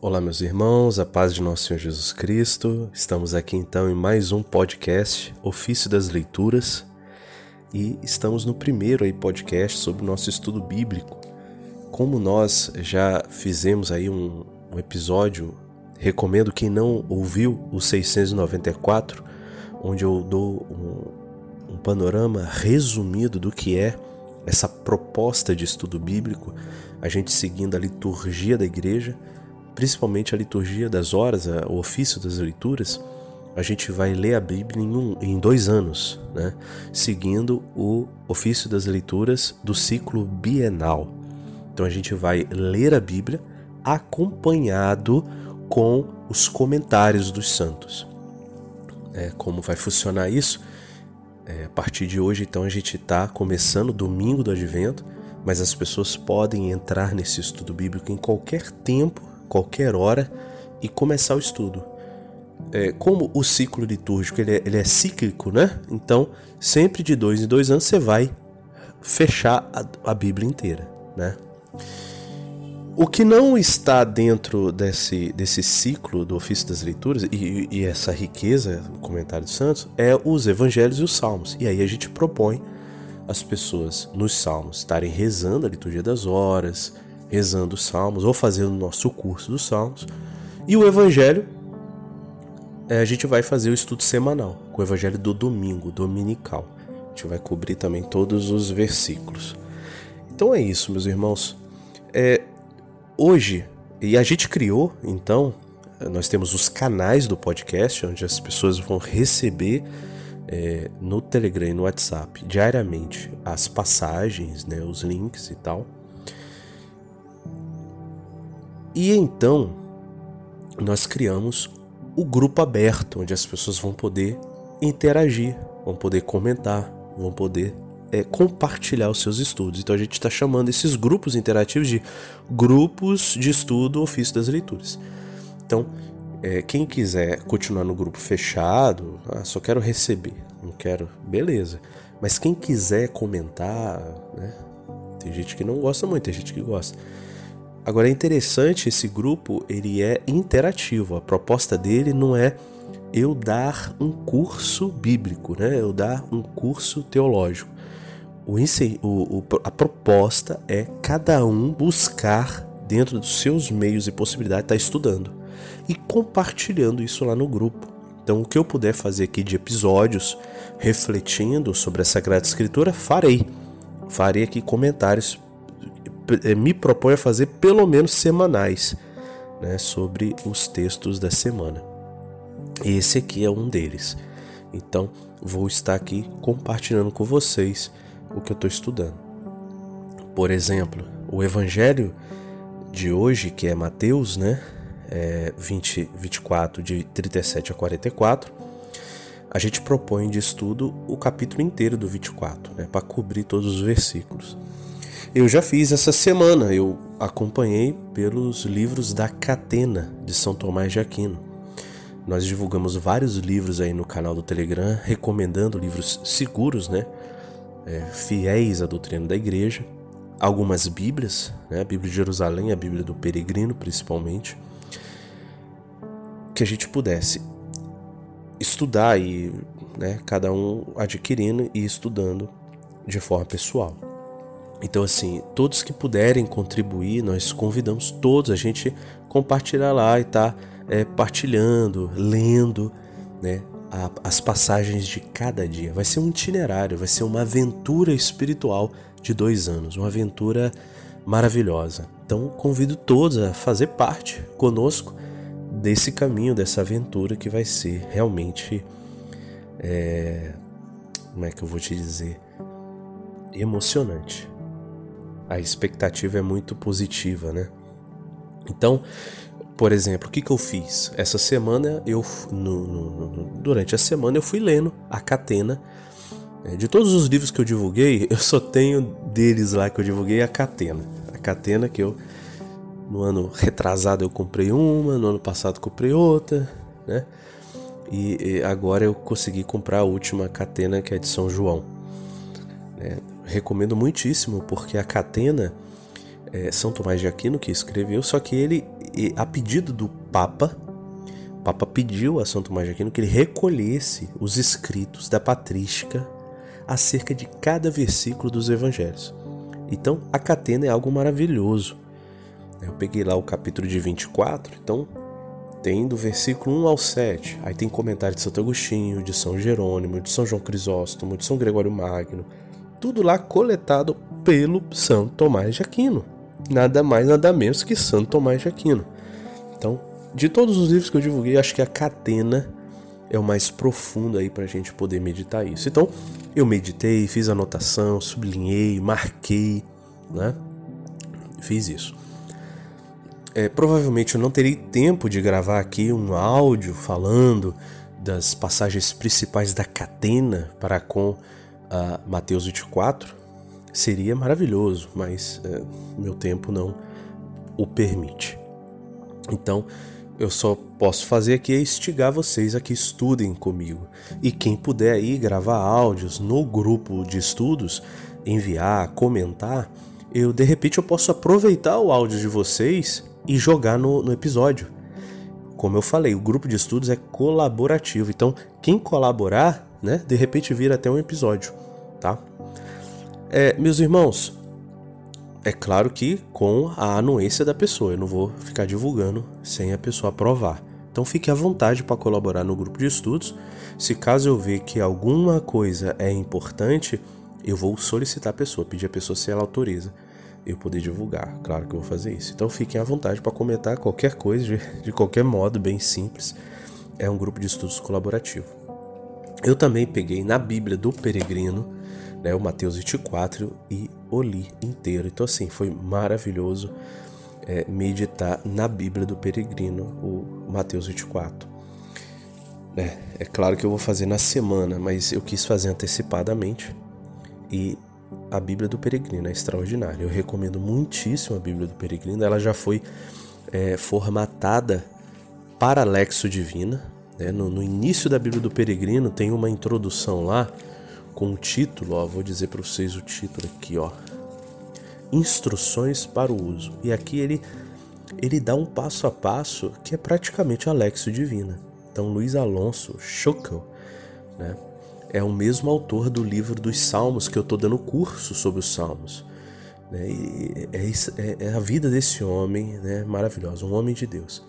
Olá, meus irmãos, a paz de nosso Senhor Jesus Cristo. Estamos aqui então em mais um podcast, Ofício das Leituras, e estamos no primeiro aí podcast sobre o nosso estudo bíblico. Como nós já fizemos aí um, um episódio, recomendo quem não ouviu o 694, onde eu dou um, um panorama resumido do que é essa proposta de estudo bíblico, a gente seguindo a liturgia da igreja principalmente a liturgia das horas, o ofício das leituras, a gente vai ler a Bíblia em, um, em dois anos, né? seguindo o ofício das leituras do ciclo bienal. Então a gente vai ler a Bíblia acompanhado com os comentários dos santos. É, como vai funcionar isso? É, a partir de hoje, então, a gente está começando domingo do advento, mas as pessoas podem entrar nesse estudo bíblico em qualquer tempo qualquer hora e começar o estudo. É, como o ciclo litúrgico ele é, ele é, cíclico, né? Então, sempre de dois em dois anos você vai fechar a, a Bíblia inteira, né? O que não está dentro desse, desse ciclo do ofício das leituras e, e essa riqueza, o comentário dos santos, é os evangelhos e os salmos. E aí a gente propõe as pessoas nos salmos estarem rezando a liturgia das horas, rezando os salmos ou fazendo o nosso curso dos salmos. E o evangelho, é, a gente vai fazer o estudo semanal, com o evangelho do domingo, dominical. A gente vai cobrir também todos os versículos. Então é isso, meus irmãos. É, hoje, e a gente criou, então, nós temos os canais do podcast, onde as pessoas vão receber é, no Telegram e no WhatsApp diariamente as passagens, né, os links e tal. E então nós criamos o grupo aberto, onde as pessoas vão poder interagir, vão poder comentar, vão poder é, compartilhar os seus estudos. Então a gente está chamando esses grupos interativos de grupos de estudo ofício das leituras. Então, é, quem quiser continuar no grupo fechado, ah, só quero receber, não quero, beleza. Mas quem quiser comentar, né? Tem gente que não gosta muito, tem gente que gosta. Agora é interessante esse grupo, ele é interativo. A proposta dele não é eu dar um curso bíblico, né? Eu dar um curso teológico. O, o, a proposta é cada um buscar dentro dos seus meios e possibilidades estar tá estudando e compartilhando isso lá no grupo. Então, o que eu puder fazer aqui de episódios refletindo sobre a Sagrada Escritura, farei. Farei aqui comentários me propõe a fazer pelo menos semanais né, sobre os textos da semana. Esse aqui é um deles. Então, vou estar aqui compartilhando com vocês o que eu estou estudando. Por exemplo, o Evangelho de hoje, que é Mateus, né? É 20, 24, de 37 a 44, a gente propõe de estudo o capítulo inteiro do 24, né? Para cobrir todos os versículos. Eu já fiz essa semana, eu acompanhei pelos livros da Catena de São Tomás de Aquino. Nós divulgamos vários livros aí no canal do Telegram, recomendando livros seguros, né? É, fiéis à doutrina da igreja. Algumas Bíblias, né? a Bíblia de Jerusalém, a Bíblia do Peregrino, principalmente. Que a gente pudesse estudar e né, cada um adquirindo e estudando de forma pessoal. Então, assim, todos que puderem contribuir, nós convidamos todos a gente compartilhar lá e tá é, partilhando, lendo, né, a, as passagens de cada dia. Vai ser um itinerário, vai ser uma aventura espiritual de dois anos, uma aventura maravilhosa. Então, convido todos a fazer parte conosco desse caminho, dessa aventura que vai ser realmente, é, como é que eu vou te dizer, emocionante a expectativa é muito positiva, né? Então, por exemplo, o que, que eu fiz? Essa semana, eu no, no, no, durante a semana, eu fui lendo a Catena. É, de todos os livros que eu divulguei, eu só tenho deles lá que eu divulguei a Catena. A Catena que eu, no ano retrasado, eu comprei uma, no ano passado comprei outra, né? E, e agora eu consegui comprar a última Catena, que é de São João. É, recomendo muitíssimo, porque a Catena é São Tomás de Aquino que escreveu, só que ele a pedido do Papa, Papa pediu a São Tomás de Aquino que ele recolhesse os escritos da patrística acerca de cada versículo dos evangelhos. Então, a catena é algo maravilhoso. Eu peguei lá o capítulo de 24, então tem do versículo 1 ao 7. Aí tem comentário de Santo Agostinho, de São Jerônimo, de São João Crisóstomo, de São Gregório Magno. Tudo lá coletado pelo São Tomás de Aquino. Nada mais, nada menos que Santo Tomás de Aquino. Então, de todos os livros que eu divulguei, acho que a Catena é o mais profundo aí para a gente poder meditar isso. Então, eu meditei, fiz anotação, sublinhei, marquei, né? Fiz isso. É, provavelmente eu não terei tempo de gravar aqui um áudio falando das passagens principais da catena para com uh, Mateus 24. Seria maravilhoso, mas uh, meu tempo não o permite. Então, eu só posso fazer aqui é instigar vocês a que estudem comigo. E quem puder aí gravar áudios no grupo de estudos, enviar, comentar, eu de repente eu posso aproveitar o áudio de vocês e jogar no, no episódio. Como eu falei, o grupo de estudos é colaborativo, então quem colaborar, né, de repente vira até um episódio, tá? É, meus irmãos, é claro que com a anuência da pessoa, eu não vou ficar divulgando sem a pessoa aprovar. Então fique à vontade para colaborar no grupo de estudos. Se caso eu ver que alguma coisa é importante, eu vou solicitar a pessoa, pedir a pessoa se ela autoriza eu poder divulgar. Claro que eu vou fazer isso. Então fiquem à vontade para comentar qualquer coisa, de, de qualquer modo, bem simples. É um grupo de estudos colaborativo. Eu também peguei na Bíblia do Peregrino, né, o Mateus 24, e o li inteiro. Então, assim, foi maravilhoso é, meditar na Bíblia do Peregrino, o Mateus 24. É, é claro que eu vou fazer na semana, mas eu quis fazer antecipadamente. E a Bíblia do Peregrino é extraordinária. Eu recomendo muitíssimo a Bíblia do Peregrino. Ela já foi é, formatada para Lexo Divina. Né? No, no, início da Bíblia do Peregrino tem uma introdução lá com o título, ó, vou dizer para vocês o título aqui, ó. Instruções para o uso. E aqui ele ele dá um passo a passo que é praticamente a Lexo Divina. Então Luiz Alonso Schockel, né? é o mesmo autor do livro dos Salmos que eu estou dando curso sobre os Salmos. Né? É, é, é, a vida desse homem né? maravilhosa, um homem de Deus.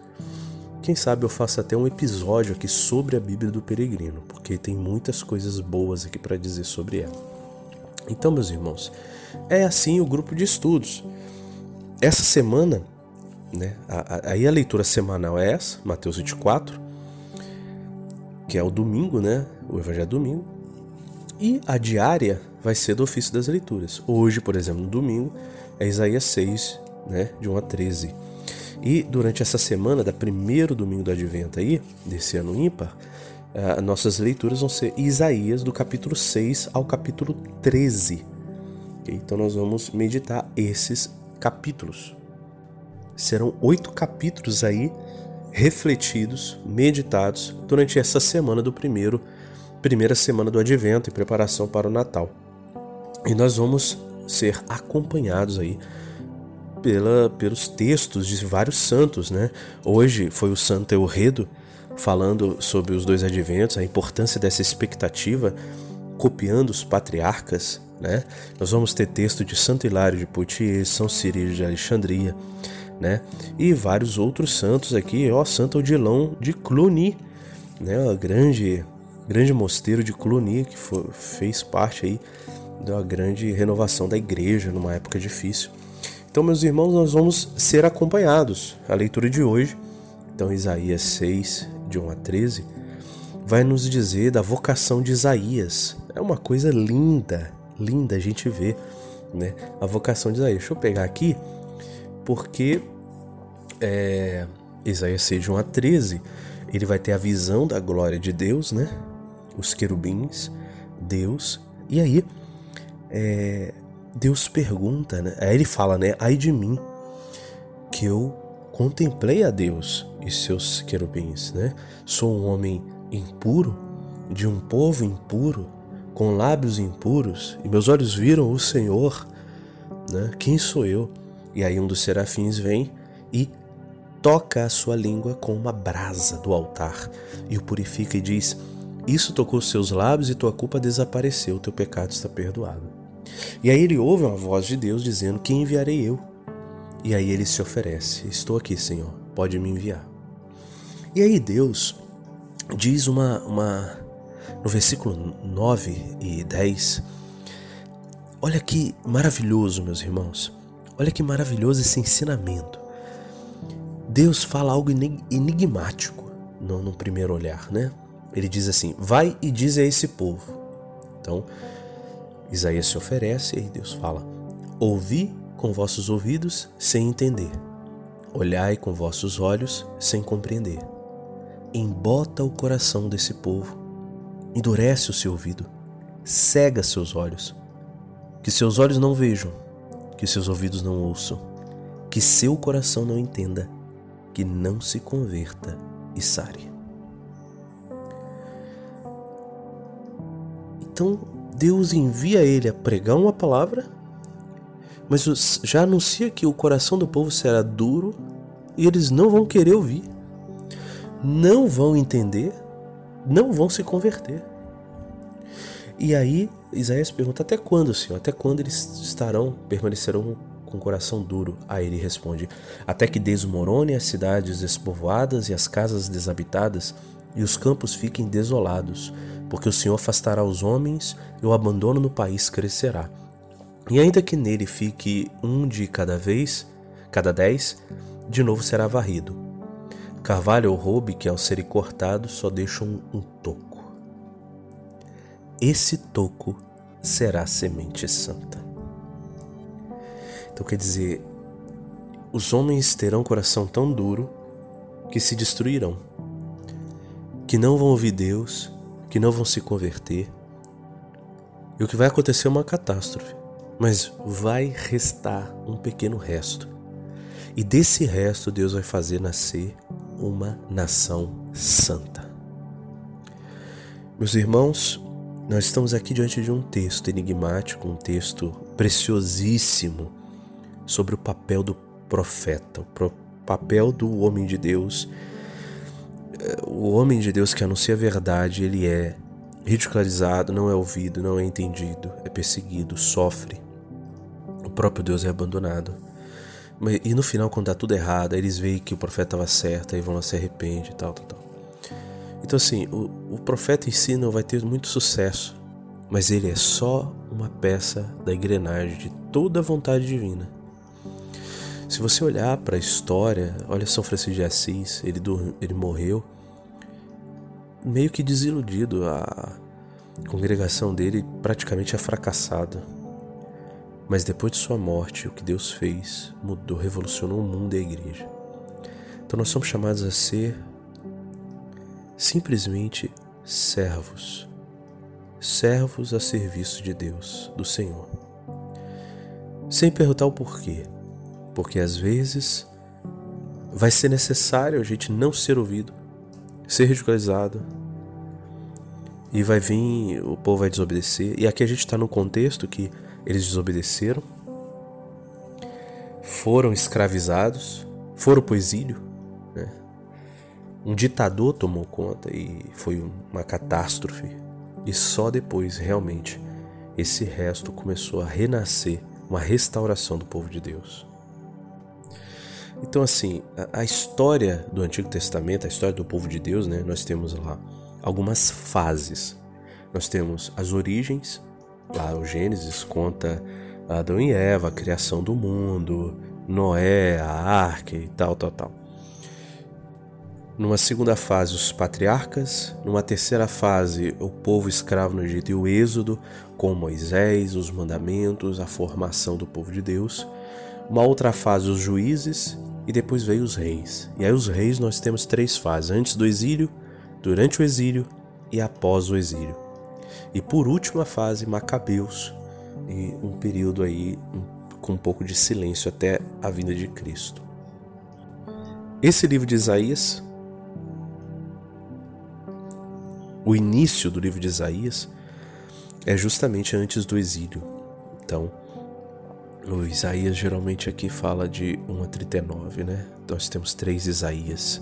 Quem sabe eu faça até um episódio aqui sobre a Bíblia do Peregrino, porque tem muitas coisas boas aqui para dizer sobre ela. Então, meus irmãos, é assim o grupo de estudos. Essa semana, né, aí a leitura semanal é essa, Mateus 24, que é o domingo, né? O Evangelho é domingo. E a diária vai ser do ofício das leituras. Hoje, por exemplo, no domingo, é Isaías 6, né? De 1 a 13. E durante essa semana, da primeiro domingo do advento aí, desse ano ímpar, uh, nossas leituras vão ser Isaías do capítulo 6 ao capítulo 13. Okay? Então nós vamos meditar esses capítulos. Serão oito capítulos aí refletidos, meditados durante essa semana do primeiro primeira semana do Advento em preparação para o Natal. E nós vamos ser acompanhados aí pela, pelos textos de vários santos, né? Hoje foi o Santo Euredo falando sobre os dois adventos, a importância dessa expectativa, copiando os patriarcas, né? Nós vamos ter texto de Santo Hilário de Poitiers, São Cirilo de Alexandria, né? E vários outros santos aqui, ó, Santo Odilon de Cluny, né? O grande, grande mosteiro de Cluny que foi, fez parte aí da grande renovação da igreja numa época difícil. Então, meus irmãos, nós vamos ser acompanhados. A leitura de hoje, então Isaías 6, de 1 a 13, vai nos dizer da vocação de Isaías. É uma coisa linda, linda a gente ver, né? A vocação de Isaías. Deixa eu pegar aqui porque é, Isaías 6, 1 a 13, ele vai ter a visão da glória de Deus, né? Os querubins, Deus, e aí é, Deus pergunta, né? Aí ele fala, né? Ai de mim, que eu contemplei a Deus e seus querubins, né? Sou um homem impuro, de um povo impuro, com lábios impuros, e meus olhos viram o Senhor, né? Quem sou eu? E aí um dos serafins vem e toca a sua língua com uma brasa do altar e o purifica e diz: Isso tocou seus lábios e tua culpa desapareceu, teu pecado está perdoado. E aí ele ouve uma voz de Deus dizendo: Quem enviarei eu? E aí ele se oferece: Estou aqui, Senhor, pode me enviar. E aí Deus diz uma, uma no versículo 9 e 10. Olha que maravilhoso, meus irmãos. Olha que maravilhoso esse ensinamento. Deus fala algo enigmático no, no primeiro olhar, né? Ele diz assim: Vai e diz a esse povo. Então, Isaías se oferece e Deus fala: Ouvi com vossos ouvidos sem entender, olhai com vossos olhos sem compreender. Embota o coração desse povo, endurece o seu ouvido, cega seus olhos, que seus olhos não vejam, que seus ouvidos não ouçam, que seu coração não entenda que não se converta e sare. Então Deus envia ele a pregar uma palavra, mas já anuncia que o coração do povo será duro e eles não vão querer ouvir, não vão entender, não vão se converter. E aí Isaías pergunta: Até quando, Senhor? Até quando eles estarão, permanecerão com o coração duro. Aí ele responde: Até que desmorone as cidades despovoadas e as casas desabitadas, e os campos fiquem desolados, porque o Senhor afastará os homens e o abandono no país crescerá. E ainda que nele fique um de cada vez, cada dez, de novo será varrido. Carvalho ou roube que ao serem cortados só deixam um, um toco. Esse toco será semente santa. Então quer dizer, os homens terão coração tão duro que se destruirão, que não vão ouvir Deus, que não vão se converter. E o que vai acontecer é uma catástrofe, mas vai restar um pequeno resto. E desse resto Deus vai fazer nascer uma nação santa. Meus irmãos, nós estamos aqui diante de um texto enigmático, um texto preciosíssimo sobre o papel do profeta, o papel do homem de Deus. O homem de Deus que anuncia a verdade, ele é ridicularizado, não é ouvido, não é entendido, é perseguido, sofre. O próprio Deus é abandonado. E no final, quando dá tudo errado, eles veem que o profeta estava certo e vão lá se arrepender e tal, tal, tal. Então, assim, o, o profeta em si não vai ter muito sucesso, mas ele é só uma peça da engrenagem de toda a vontade divina. Se você olhar para a história, olha São Francisco de Assis, ele, ele morreu meio que desiludido, a congregação dele praticamente é fracassada. Mas depois de sua morte, o que Deus fez mudou, revolucionou o mundo e a igreja. Então nós somos chamados a ser simplesmente servos, servos a serviço de Deus, do Senhor. Sem perguntar o porquê, porque às vezes vai ser necessário a gente não ser ouvido, ser ridicularizado, e vai vir, o povo vai desobedecer. E aqui a gente está no contexto que eles desobedeceram, foram escravizados, foram para o exílio. Né? Um ditador tomou conta e foi uma catástrofe. E só depois, realmente, esse resto começou a renascer, uma restauração do povo de Deus. Então, assim, a, a, história do Antigo Testamento, a história do povo de Deus, né? Nós temos lá algumas fases. Nós temos as origens, lá o Gênesis conta Adão e Eva, a criação do mundo, Noé, a arca e tal, tal, tal. Numa segunda fase, os patriarcas. Numa terceira fase, o povo escravo no Egito e o Êxodo, com Moisés, os mandamentos, a formação do povo de Deus. Uma outra fase, os juízes e depois veio os reis. E aí os reis nós temos três fases: antes do exílio, durante o exílio e após o exílio. E por última fase, Macabeus, e um período aí com um pouco de silêncio até a vinda de Cristo. Esse livro de Isaías, o início do livro de Isaías, é justamente antes do exílio. Então, O Isaías geralmente aqui fala de 1 a 39, né? Nós temos três Isaías.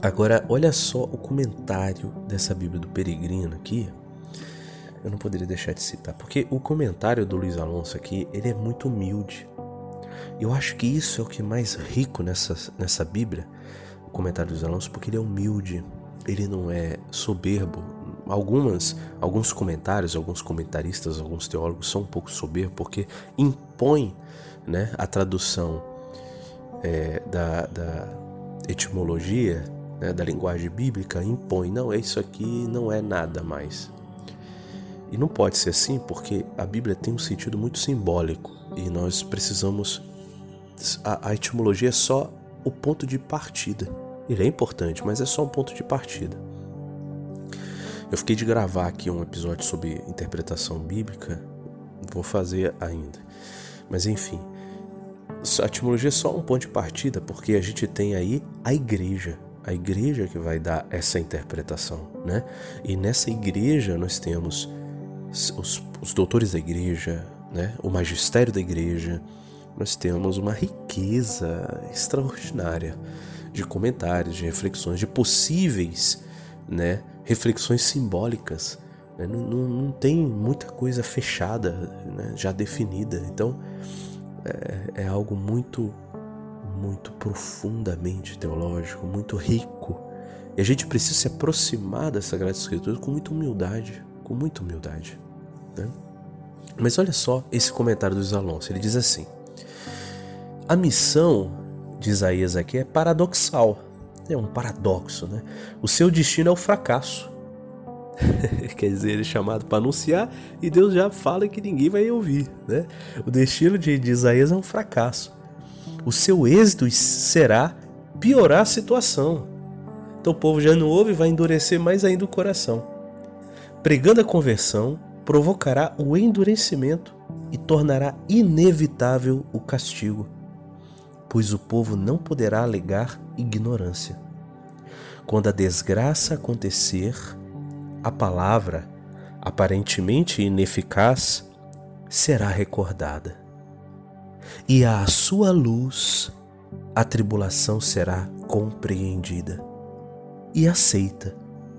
Agora, olha só o comentário dessa Bíblia do Peregrino aqui. Eu não poderia deixar de citar, porque o comentário do Luiz Alonso aqui, ele é muito humilde. Eu acho que isso é o que é mais rico nessa, nessa Bíblia, o comentário do Luiz Alonso, porque ele é humilde, ele não é soberbo. Algumas, alguns comentários, alguns comentaristas, alguns teólogos são um pouco soberbos porque impõem né, a tradução é, da, da etimologia, né, da linguagem bíblica, impõe, não, isso aqui não é nada mais. E não pode ser assim porque a Bíblia tem um sentido muito simbólico e nós precisamos. A, a etimologia é só o ponto de partida. Ele é importante, mas é só um ponto de partida. Eu fiquei de gravar aqui um episódio sobre interpretação bíblica, vou fazer ainda. Mas enfim, a etimologia é só um ponto de partida, porque a gente tem aí a igreja, a igreja que vai dar essa interpretação, né? E nessa igreja nós temos os, os doutores da igreja, né? O magistério da igreja, nós temos uma riqueza extraordinária de comentários, de reflexões, de possíveis né, reflexões simbólicas. Né? Não, não, não, tem muita coisa fechada, né, já definida. Então é, é algo muito, muito profundamente teológico, muito rico. E a gente precisa se aproximar da Sagrada Escritura com muita humildade, com muita humildade. Né? Mas olha só esse comentário dos Alonso. Ele diz assim: a missão de Isaías aqui é paradoxal. É um paradoxo, né? O seu destino é o fracasso. Quer dizer, ele é chamado para anunciar e Deus já fala que ninguém vai ouvir, né? O destino de, Isaías é um fracasso. O seu êxito será piorar a situação. Então o povo já não ouve e vai endurecer mais ainda o coração. Pregando a conversão, provocará o endurecimento e tornará inevitável o castigo pois o povo não poderá alegar ignorância. Quando a desgraça acontecer, a palavra, aparentemente ineficaz, será recordada. E à sua luz, a tribulação será compreendida e aceita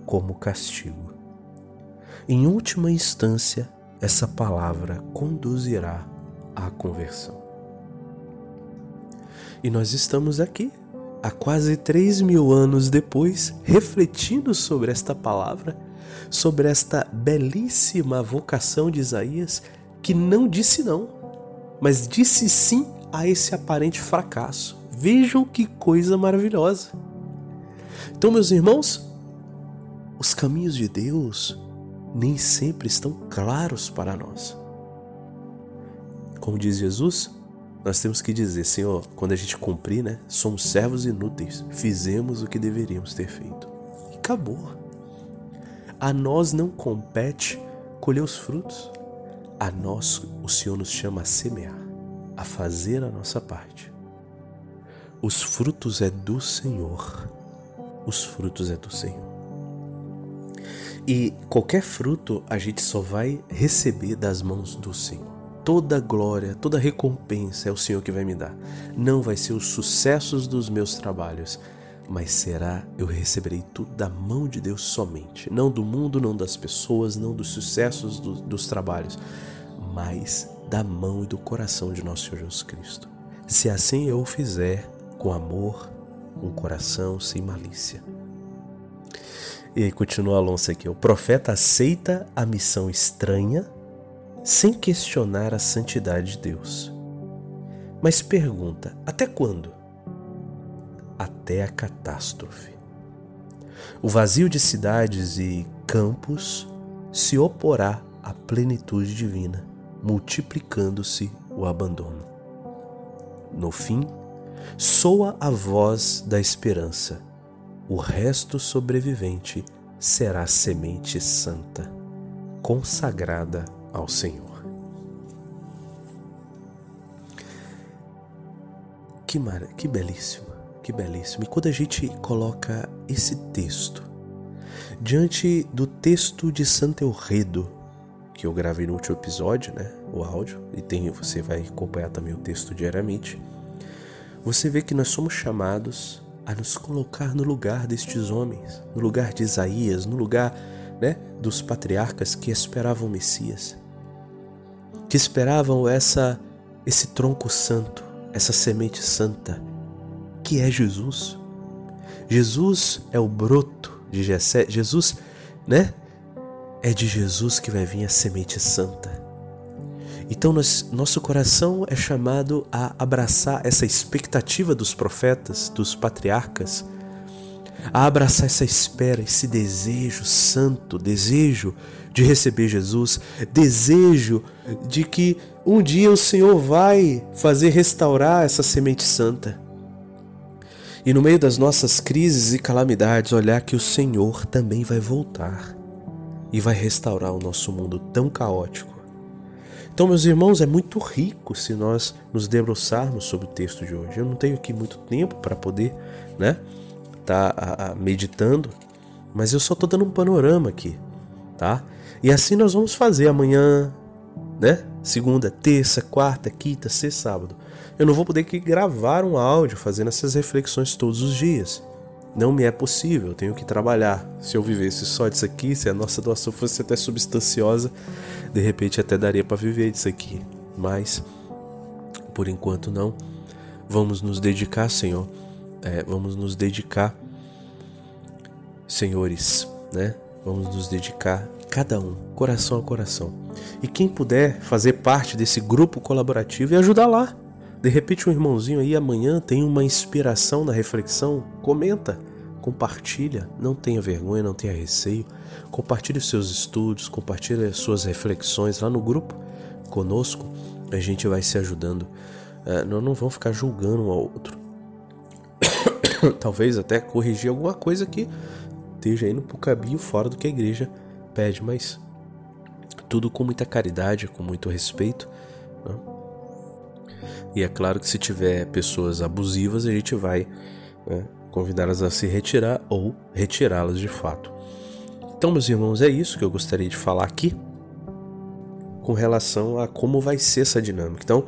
como castigo. Em última instância, essa palavra conduzirá à conversão. E nós estamos aqui, há quase três mil anos depois, refletindo sobre esta palavra, sobre esta belíssima vocação de Isaías, que não disse não, mas disse sim a esse aparente fracasso. Vejam que coisa maravilhosa. Então, meus irmãos, os caminhos de Deus nem sempre estão claros para nós. Como diz Jesus, nós temos que dizer, Senhor, quando a gente cumprir, né? Somos servos inúteis, fizemos o que deveríamos ter feito. E acabou. A nós não compete colher os frutos. A nós o Senhor nos chama a semear, a fazer a nossa parte. Os frutos é do Senhor. Os frutos é do Senhor. E qualquer fruto a gente só vai receber das mãos do Senhor toda glória, toda recompensa é o Senhor que vai me dar. Não vai ser os sucessos dos meus trabalhos, mas será eu receberei tudo da mão de Deus somente, não do mundo, não das pessoas, não dos sucessos do, dos trabalhos, mas da mão e do coração de nosso Senhor Jesus Cristo. Se assim eu fizer com amor, um coração sem malícia. E continua Alonso aqui: o profeta aceita a missão estranha sem questionar a santidade de Deus. Mas pergunta: até quando? Até a catástrofe. O vazio de cidades e campos se oporá à plenitude divina, multiplicando-se o abandono. No fim, soa a voz da esperança. O resto sobrevivente será semente santa, consagrada ao Senhor. Que, mar... que belíssimo, que belíssimo. E quando a gente coloca esse texto diante do texto de Santo Elredo, que eu gravei no último episódio, né? O áudio, e tem, você vai acompanhar também o texto diariamente. Você vê que nós somos chamados a nos colocar no lugar destes homens, no lugar de Isaías, no lugar né, dos patriarcas que esperavam o Messias, que esperavam essa esse tronco santo, essa semente santa, que é Jesus. Jesus é o broto de Jessé. Jesus, né? É de Jesus que vai vir a semente santa. Então nós, nosso coração é chamado a abraçar essa expectativa dos profetas, dos patriarcas, a abraçar essa espera, esse desejo santo, desejo de receber Jesus, desejo de que um dia o Senhor vai fazer restaurar essa semente santa. E no meio das nossas crises e calamidades, olhar que o Senhor também vai voltar e vai restaurar o nosso mundo tão caótico então, meus irmãos, é muito rico se nós nos debruçarmos sobre o texto de hoje. Eu não tenho aqui muito tempo para poder, né, tá a, a, meditando, mas eu só estou dando um panorama aqui, tá? E assim nós vamos fazer amanhã, né? Segunda, terça, quarta, quinta, sexta, sábado. Eu não vou poder aqui gravar um áudio fazendo essas reflexões todos os dias. Não me é possível, eu tenho que trabalhar. Se eu vivesse só disso aqui, se a nossa doação fosse até substanciosa, de repente até daria para viver disso aqui. Mas, por enquanto não. Vamos nos dedicar, Senhor. É, vamos nos dedicar, senhores, né? Vamos nos dedicar, cada um, coração a coração. E quem puder fazer parte desse grupo colaborativo e ajudar lá. De repente um irmãozinho aí amanhã tem uma inspiração na reflexão, comenta, compartilha, não tenha vergonha, não tenha receio. Compartilhe os seus estudos, compartilhe as suas reflexões lá no grupo conosco. A gente vai se ajudando. Nós não vamos ficar julgando um ao outro. Talvez até corrigir alguma coisa que esteja indo para o caminho fora do que a igreja pede, mas tudo com muita caridade, com muito respeito. Né? E é claro que se tiver pessoas abusivas, a gente vai né, convidá-las a se retirar ou retirá-las de fato. Então, meus irmãos, é isso que eu gostaria de falar aqui com relação a como vai ser essa dinâmica. Então,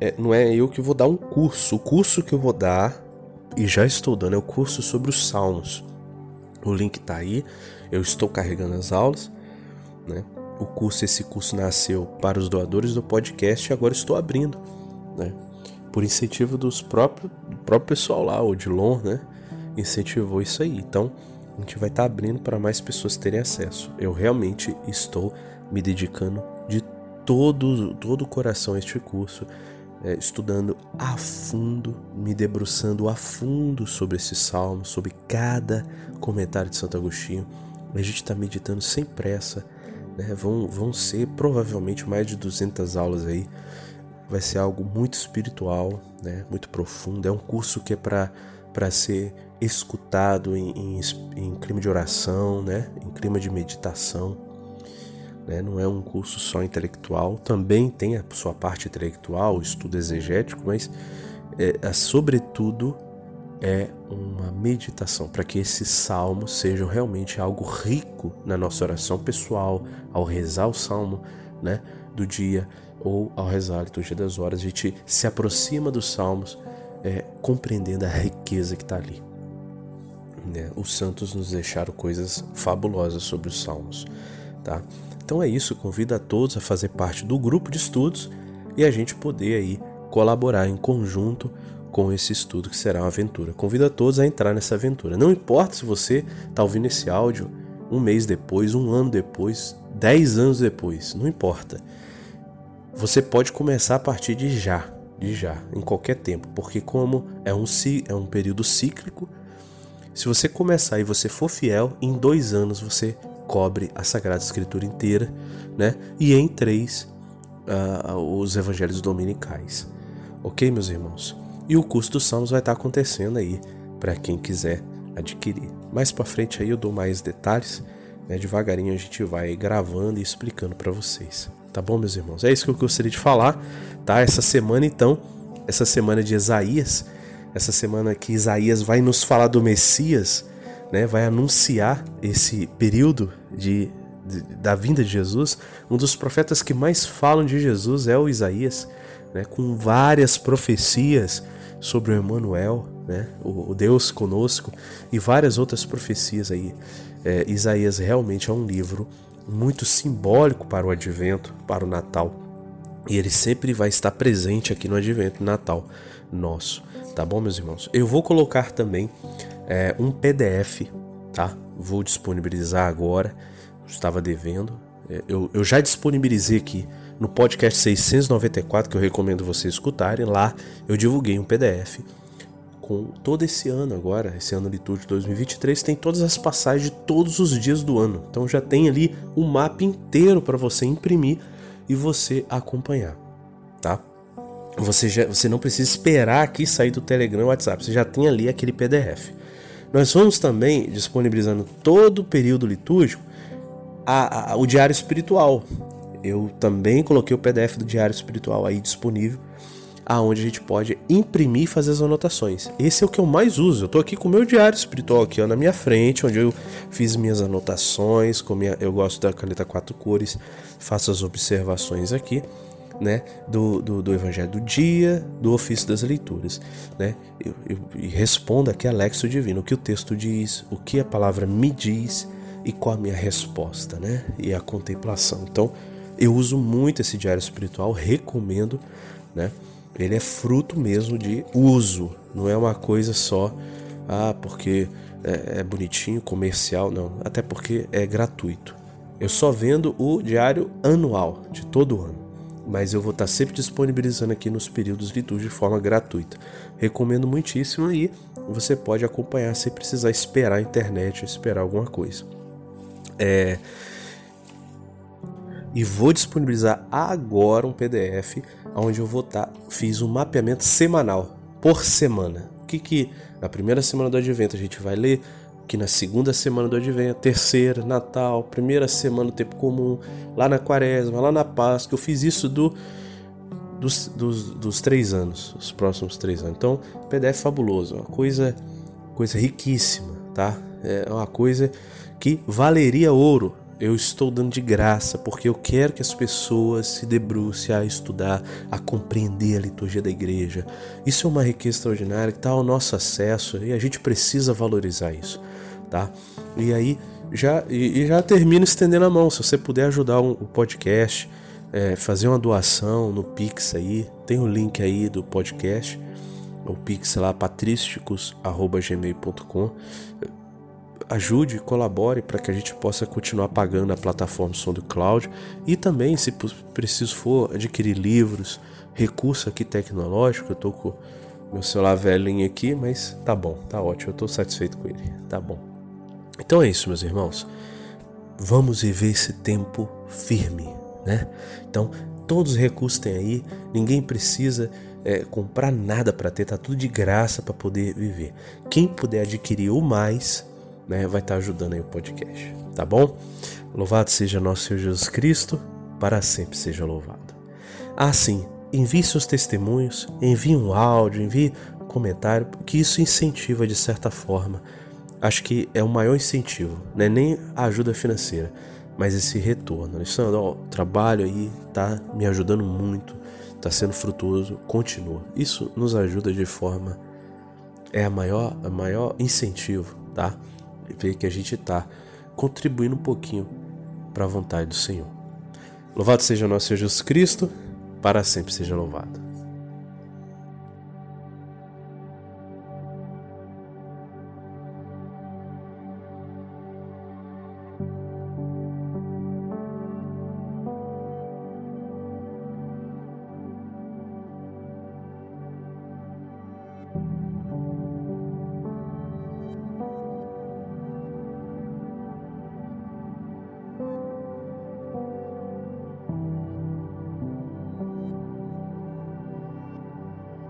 é, não é eu que vou dar um curso. O curso que eu vou dar, e já estou dando, o curso sobre os Salmos. O link está aí, eu estou carregando as aulas. Né? O curso, esse curso nasceu para os doadores do podcast e agora estou abrindo né? Por incentivo dos próprios do próprio pessoal lá, o Dilon, né? Incentivou isso aí. Então, a gente vai estar tá abrindo para mais pessoas terem acesso. Eu realmente estou me dedicando de todo todo o coração a este curso, é, estudando a fundo, me debruçando a fundo sobre esse salmo, sobre cada comentário de Santo Agostinho. A gente está meditando sem pressa. Né? Vão, vão ser provavelmente mais de 200 aulas aí vai ser algo muito espiritual, né? muito profundo. É um curso que é para ser escutado em, em, em, clima de oração, né? em clima de meditação. Né? Não é um curso só intelectual, também tem a sua parte intelectual, estudo exegético, mas é, é, sobretudo é uma meditação para que esses salmos sejam realmente algo rico na nossa oração pessoal, ao rezar o salmo né, do dia ou ao rezar a liturgia das horas, a gente se aproxima dos salmos, é, compreendendo a riqueza que está ali. Né? Os santos nos deixaram coisas fabulosas sobre os salmos. Tá? Então é isso, convido a todos a fazer parte do grupo de estudos e a gente poder aí colaborar em conjunto com esse estudo que será uma aventura. Convido a todos a entrar nessa aventura. Não importa se você está ouvindo esse áudio um mês depois, um ano depois, dez anos depois, não importa você pode começar a partir de já, de já, em qualquer tempo, porque como é um, é um período cíclico, se você começar e você for fiel, em dois anos você cobre a Sagrada Escritura inteira, né? E em três uh, os Evangelhos Dominicais, ok, meus irmãos? E o curso dos Salmos vai estar acontecendo aí para quem quiser adquirir. Mais para frente aí eu dou mais detalhes, né? Devagarinho a gente vai gravando e explicando para vocês. Tá bom, meus irmãos? É isso que eu gostaria de falar, tá? Essa semana, então, essa semana de Isaías, essa semana que Isaías vai nos falar do Messias, né? Vai anunciar esse período de da vinda de Jesus, um dos profetas que mais falam de Jesus é o Isaías, né, com várias profecias sobre o Emmanuel, né, o, o Deus conosco, e várias outras profecias aí. É, Isaías realmente é um livro muito simbólico para o advento, para o Natal. E ele sempre vai estar presente aqui no advento Natal nosso. Tá bom, meus irmãos? Eu vou colocar também é, um PDF, tá? Vou disponibilizar agora. Estava devendo. É, eu, eu já disponibilizei aqui no podcast 694, que eu recomendo vocês escutarem. Lá eu divulguei um PDF com todo esse ano agora, esse ano litúrgico 2023, tem todas as passagens de todos os dias do ano. Então já tem ali o um mapa inteiro para você imprimir e você acompanhar, tá? Você, já, você não precisa esperar aqui sair do Telegram e WhatsApp, você já tem ali aquele PDF. Nós vamos também disponibilizando todo o período litúrgico a, a, o diário espiritual. Eu também coloquei o PDF do diário espiritual aí disponível aonde a gente pode imprimir e fazer as anotações. Esse é o que eu mais uso. Eu estou aqui com o meu diário espiritual aqui ó, na minha frente, onde eu fiz minhas anotações, minha, eu gosto da caneta quatro cores, faço as observações aqui. Né, do, do, do, Evangelho do dia, do ofício das leituras. Né? Eu, eu, eu respondo aqui a Lexo Divino, o que o texto diz, o que a palavra me diz e qual a minha resposta, né? E a contemplação. Então, eu uso muito esse diário espiritual, recomendo, né? ele é fruto mesmo de uso, não é uma coisa só, ah, porque é, é bonitinho, comercial, não, até porque é gratuito. Eu só vendo o diário anual, de todo ano, mas eu vou estar sempre disponibilizando aqui nos períodos litúrgicos de forma gratuita. Recomendo muitíssimo aí, você pode acompanhar sem precisar esperar a internet, esperar alguma coisa. É, e vou disponibilizar agora um PDF onde eu vou estar tá, fiz um mapeamento semanal por semana. O que que na primeira semana do Advento a gente vai ler, que na segunda semana do Advento, terceira, Natal, primeira semana do tempo comum, lá na Quaresma, lá na Páscoa, eu fiz isso do dos, dos, dos três anos, os próximos três anos. Então, PDF fabuloso, uma coisa, coisa riquíssima, tá? É uma coisa que valeria ouro eu estou dando de graça porque eu quero que as pessoas se debrucem a estudar, a compreender a liturgia da igreja. Isso é uma riqueza extraordinária que está ao nosso acesso e a gente precisa valorizar isso, tá? E aí já e, já termino estendendo a mão. Se você puder ajudar o podcast, é, fazer uma doação no Pix aí, tem o link aí do podcast, o Pix lá patrísticos@gmail.com ajude, colabore para que a gente possa continuar pagando a plataforma Som do Cloud e também, se preciso for, adquirir livros, recurso aqui tecnológico. Eu tô com meu celular velhinho aqui, mas tá bom, tá ótimo, eu tô satisfeito com ele, tá bom. Então é isso, meus irmãos. Vamos viver esse tempo firme, né? Então, todos os recursos tem aí, ninguém precisa é, comprar nada para ter, tá tudo de graça para poder viver. Quem puder adquirir o mais, né, vai estar tá ajudando aí o podcast, tá bom? Louvado seja nosso Senhor Jesus Cristo, para sempre seja louvado. Ah, sim, envie seus testemunhos, envie um áudio, envie comentário, porque isso incentiva de certa forma. Acho que é o maior incentivo, não é nem a ajuda financeira, mas esse retorno. Alexandre, ó, o trabalho aí tá me ajudando muito, tá sendo frutuoso, continua. Isso nos ajuda de forma é a maior, a maior incentivo, tá? ver que a gente está contribuindo um pouquinho para a vontade do Senhor. Louvado seja nosso Senhor Jesus Cristo, para sempre seja louvado.